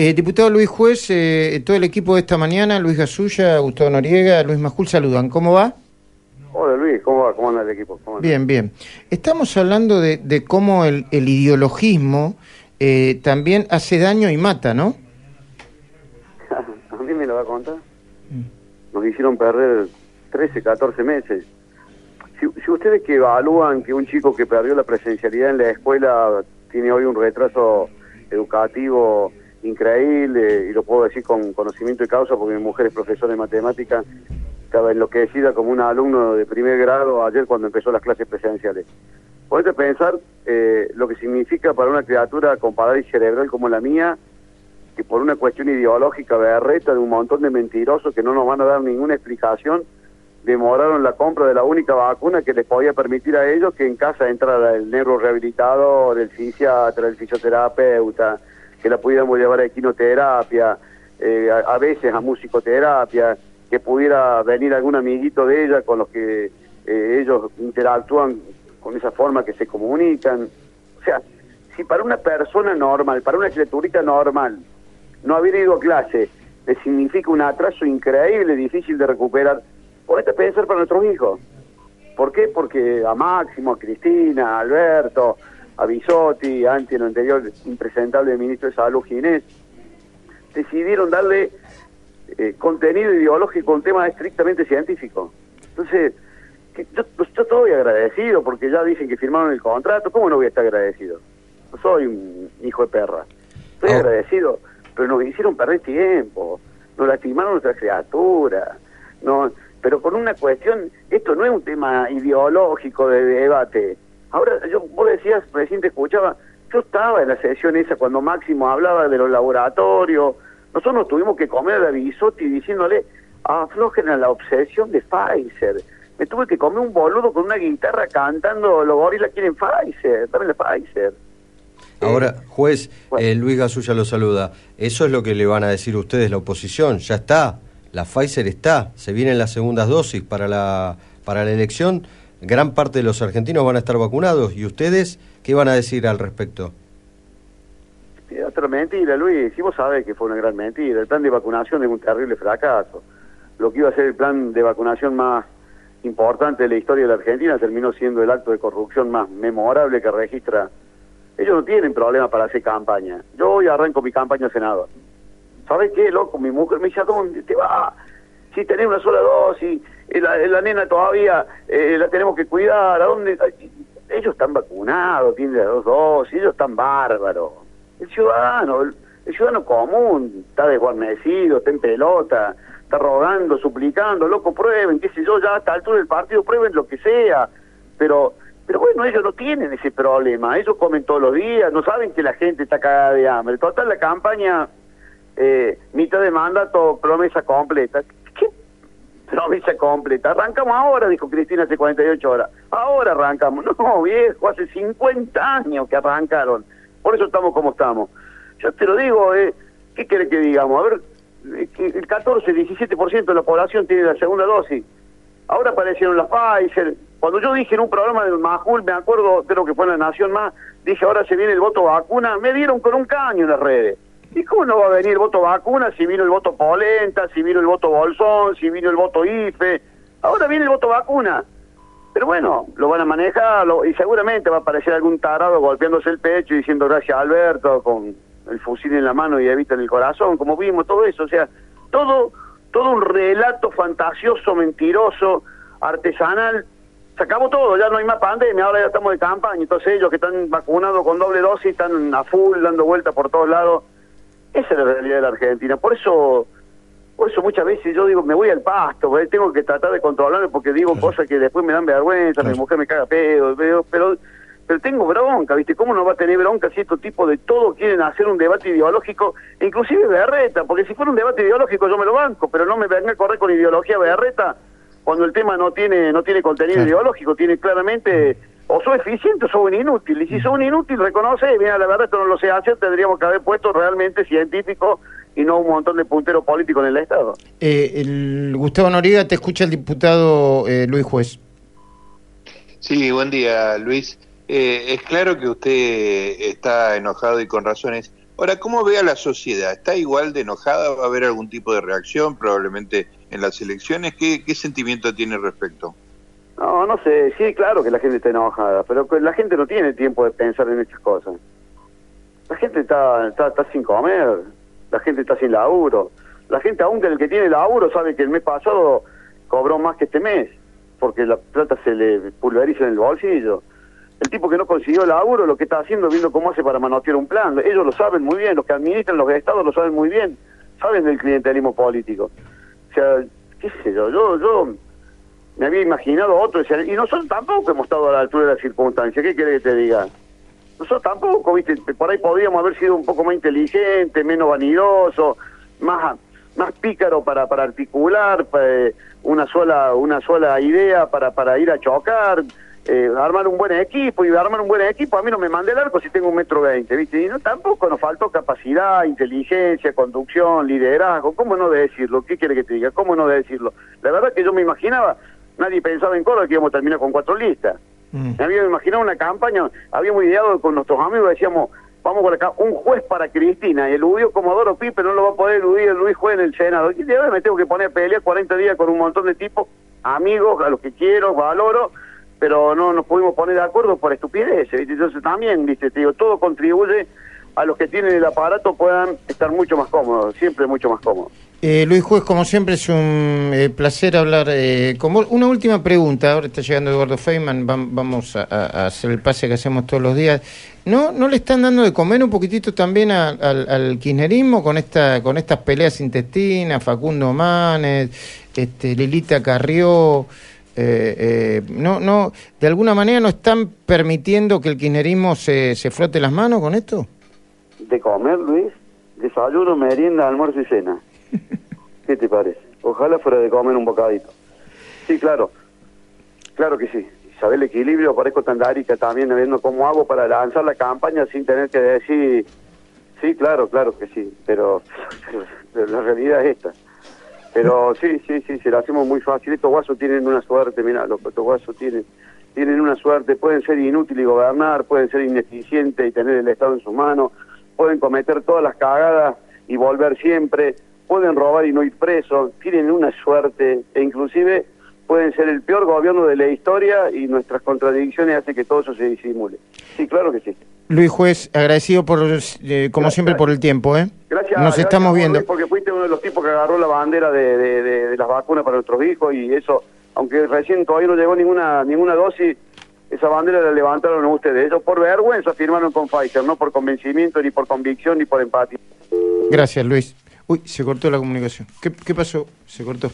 Eh, diputado Luis Juez, eh, todo el equipo de esta mañana, Luis Gasulla, Gustavo Noriega, Luis Majul, saludan. ¿Cómo va? Hola Luis, ¿cómo va? ¿Cómo anda el equipo? ¿Cómo anda? Bien, bien. Estamos hablando de, de cómo el, el ideologismo eh, también hace daño y mata, ¿no? ¿A mí me lo va a contar? Nos hicieron perder 13, 14 meses. Si, si ustedes que evalúan que un chico que perdió la presencialidad en la escuela tiene hoy un retraso educativo increíble, y lo puedo decir con conocimiento de causa porque mi mujer es profesora de matemática, estaba enloquecida como un alumno de primer grado ayer cuando empezó las clases presenciales. Podés pensar eh, lo que significa para una criatura comparada y cerebral como la mía, que por una cuestión ideológica berreta de un montón de mentirosos que no nos van a dar ninguna explicación, demoraron la compra de la única vacuna que les podía permitir a ellos que en casa entrara el neurorehabilitador, el fisiatra, el fisioterapeuta, que la pudiéramos llevar a equinoterapia, eh, a, a, veces a musicoterapia, que pudiera venir algún amiguito de ella con los que eh, ellos interactúan con esa forma que se comunican. O sea, si para una persona normal, para una criaturita normal, no haber ido a clase le significa un atraso increíble, difícil de recuperar, ponete a pensar para nuestros hijos. ¿Por qué? Porque a Máximo, a Cristina, a Alberto, a Bisotti, antes en lo anterior impresentable ministro de Salud Ginés, decidieron darle eh, contenido ideológico a un tema estrictamente científico. Entonces, que yo, yo estoy agradecido porque ya dicen que firmaron el contrato, ¿cómo no voy a estar agradecido? No soy un hijo de perra. Estoy oh. agradecido, pero nos hicieron perder tiempo, nos lastimaron nuestra criatura, no, pero con una cuestión, esto no es un tema ideológico de debate, Ahora, yo, vos decías, recién te escuchaba, yo estaba en la sesión esa cuando Máximo hablaba de los laboratorios, nosotros nos tuvimos que comer a Bisotti diciéndole, aflojen a la obsesión de Pfizer. Me tuve que comer un boludo con una guitarra cantando, los gorilas quieren Pfizer, dame la Pfizer. Ahora, juez, bueno. eh, Luis Gasulla lo saluda. Eso es lo que le van a decir ustedes, la oposición. Ya está, la Pfizer está, se vienen las segundas dosis para la, para la elección gran parte de los argentinos van a estar vacunados. ¿Y ustedes qué van a decir al respecto? Es otra mentira, Luis. Si vos sabés que fue una gran mentira. El plan de vacunación es un terrible fracaso. Lo que iba a ser el plan de vacunación más importante de la historia de la Argentina terminó siendo el acto de corrupción más memorable que registra. Ellos no tienen problema para hacer campaña. Yo hoy arranco mi campaña senador. ¿Sabés qué, loco? Mi mujer me dice, ¿a dónde te va? Si tenés una sola dosis, la, la nena todavía eh, la tenemos que cuidar, ¿a dónde? Ellos están vacunados, tienen las dos dosis, ellos están bárbaros. El ciudadano, el, el ciudadano común está desguarnecido, está en pelota, está rogando, suplicando, loco, prueben, qué sé yo, ya a esta altura del partido prueben lo que sea, pero pero bueno, ellos no tienen ese problema, ellos comen todos los días, no saben que la gente está cagada de hambre. Total, la campaña, eh, mitad de mandato, promesa completa. promesa completa. Arrancamos ahora, dijo Cristina hace 48 horas. Ahora arrancamos. No, viejo, hace 50 años que arrancaron. Por eso estamos como estamos. Yo te lo digo, eh, ¿qué quiere que digamos? A ver, el 14, 17% de la población tiene la segunda dosis. Ahora aparecieron las Pfizer. Cuando yo dije en un programa del Majul, me acuerdo, creo que fue en La Nación Más, dije ahora se viene el voto vacuna, me dieron con un caño en las redes. ¿Y cómo no va a venir el voto vacuna si vino el voto Polenta, si vino el voto Bolsón, si vino el voto IFE? Ahora viene el voto vacuna. Pero bueno, lo van a manejar y seguramente va a aparecer algún tarado golpeándose el pecho y diciendo gracias Alberto con el fusil en la mano y evita en el corazón, como vimos todo eso. O sea, todo, todo un relato fantasioso, mentiroso, artesanal. Acabó todo, ya no hay más pandemia, ahora ya estamos de campaña. Entonces ellos que están vacunados con doble dosis están a full, dando vueltas por todos lados esa es la realidad de la Argentina. Por eso, por eso muchas veces yo digo, me voy al pasto, tengo que tratar de controlarme porque digo claro. cosas que después me dan vergüenza, claro. mi mujer me caga pedo, pero, pero, pero tengo bronca, ¿viste? ¿Cómo no va a tener bronca si estos tipos de todo quieren hacer un debate ideológico, inclusive berreta? Porque si fuera un debate ideológico yo me lo banco, pero no me venga a correr con ideología berreta cuando el tema no tiene no tiene contenido claro. ideológico, tiene claramente o soy eficiente o soy un inútil. Y si soy un inútil, reconoce, mira, la verdad esto no lo sé hacer, tendríamos que haber puesto realmente científico y no un montón de punteros políticos en el Estado. Eh, el Gustavo Noriega, te escucha el diputado eh, Luis Juez. Sí, buen día, Luis. Eh, es claro que usted está enojado y con razones Ahora, ¿cómo ve a la sociedad? ¿Está igual de enojada? ¿Va a haber algún tipo de reacción probablemente en las elecciones? ¿Qué, qué sentimiento tiene respecto? No, sé, sí, claro que la gente está enojada, pero la gente no tiene tiempo de pensar en estas cosas. La gente está, está, sin comer, la gente está sin laburo. La gente, aún el que tiene laburo, sabe que el mes pasado cobró más que este mes, porque la plata se le pulveriza en el bolsillo. El tipo que no consiguió laburo, lo que está haciendo, viendo cómo hace para manotear un plan. Ellos lo saben muy bien, los que administran los estados lo saben muy bien, saben del clientelismo político. O sea, qué sé yo, yo, yo me había imaginado otro, y nosotros tampoco hemos estado a la altura de las circunstancias, ¿qué quiere que te diga? Nosotros tampoco, viste, por ahí podríamos haber sido un poco más inteligentes, menos vanidosos, más más pícaro para, para articular eh, una sola una sola idea para, para ir a chocar, eh, armar un buen equipo, y armar un buen equipo, a mí no me mandé el arco si tengo un metro veinte, ¿viste? Y no, tampoco nos faltó capacidad, inteligencia, conducción, liderazgo, ¿cómo no de decirlo? ¿Qué quiere que te diga? ¿Cómo no de decirlo? La verdad que yo me imaginaba, nadie pensaba en Córdoba que íbamos a terminar con cuatro listas. Mm. Me había imaginado una campaña, habíamos ideado con nuestros amigos, decíamos, vamos por acá, un juez para Cristina, y eludió Comodoro Pipe, no lo va a poder eludir el Luis Juez en el Senado. Y me tengo que poner a pelear 40 días con un montón de tipos, amigos, a los que quiero, valoro, pero no nos pudimos poner de acuerdo por estupidez. Entonces también, viste, te digo, todo contribuye a los que tienen el aparato puedan estar mucho más cómodos, siempre mucho más cómodos. Eh, Luis Juez, como siempre es un eh, placer hablar eh, con vos. Una última pregunta, ahora está llegando Eduardo Feynman, vamos a, hacer el pase que hacemos todos los días. ¿No, ¿No le están dando de comer un poquitito también al, kirchnerismo con esta con estas peleas intestinas, Facundo Manes, este, Lilita Carrió? Eh, no, no, ¿De alguna manera no están permitiendo que el kirchnerismo se, se frote las manos con esto? De comer, Luis, desayuno, merienda, almuerzo y cena. ¿Qué te parece? Ojalá fuera de comer un bocadito. Sí, claro. Claro que sí. Saber el equilibrio, parezco tan darica también, viendo cómo hago para lanzar la campaña sin tener que decir, sí, claro, claro que sí, pero, la realidad es esta. Pero sí, sí, sí, se lo hacemos muy fácil. Estos guasos tienen una suerte, mira, los guasos tienen, tienen una suerte, pueden ser inútiles y gobernar, pueden ser ineficientes y tener el Estado en sus manos, pueden cometer todas las cagadas y volver siempre, pueden robar y no ir presos, tienen una suerte e inclusive pueden ser el peor gobierno de la historia y nuestras contradicciones hacen que todo eso se disimule. Sí, claro que sí. Luis Juez, agradecido por, eh, como siempre por el tiempo, ¿eh? Gracias. Nos estamos viendo. Porque fuiste uno de los tipos que agarró la bandera de, de, las vacunas para nuestros hijos y eso, aunque recién todavía no llegó ninguna ninguna dosis, esa bandera la levantaron ustedes. Ellos por vergüenza firmaron con Pfizer, no por convencimiento, ni por convicción, ni por empatía. Gracias, Luis. Uy, se cortó la comunicación. ¿Qué, qué pasó? Se cortó.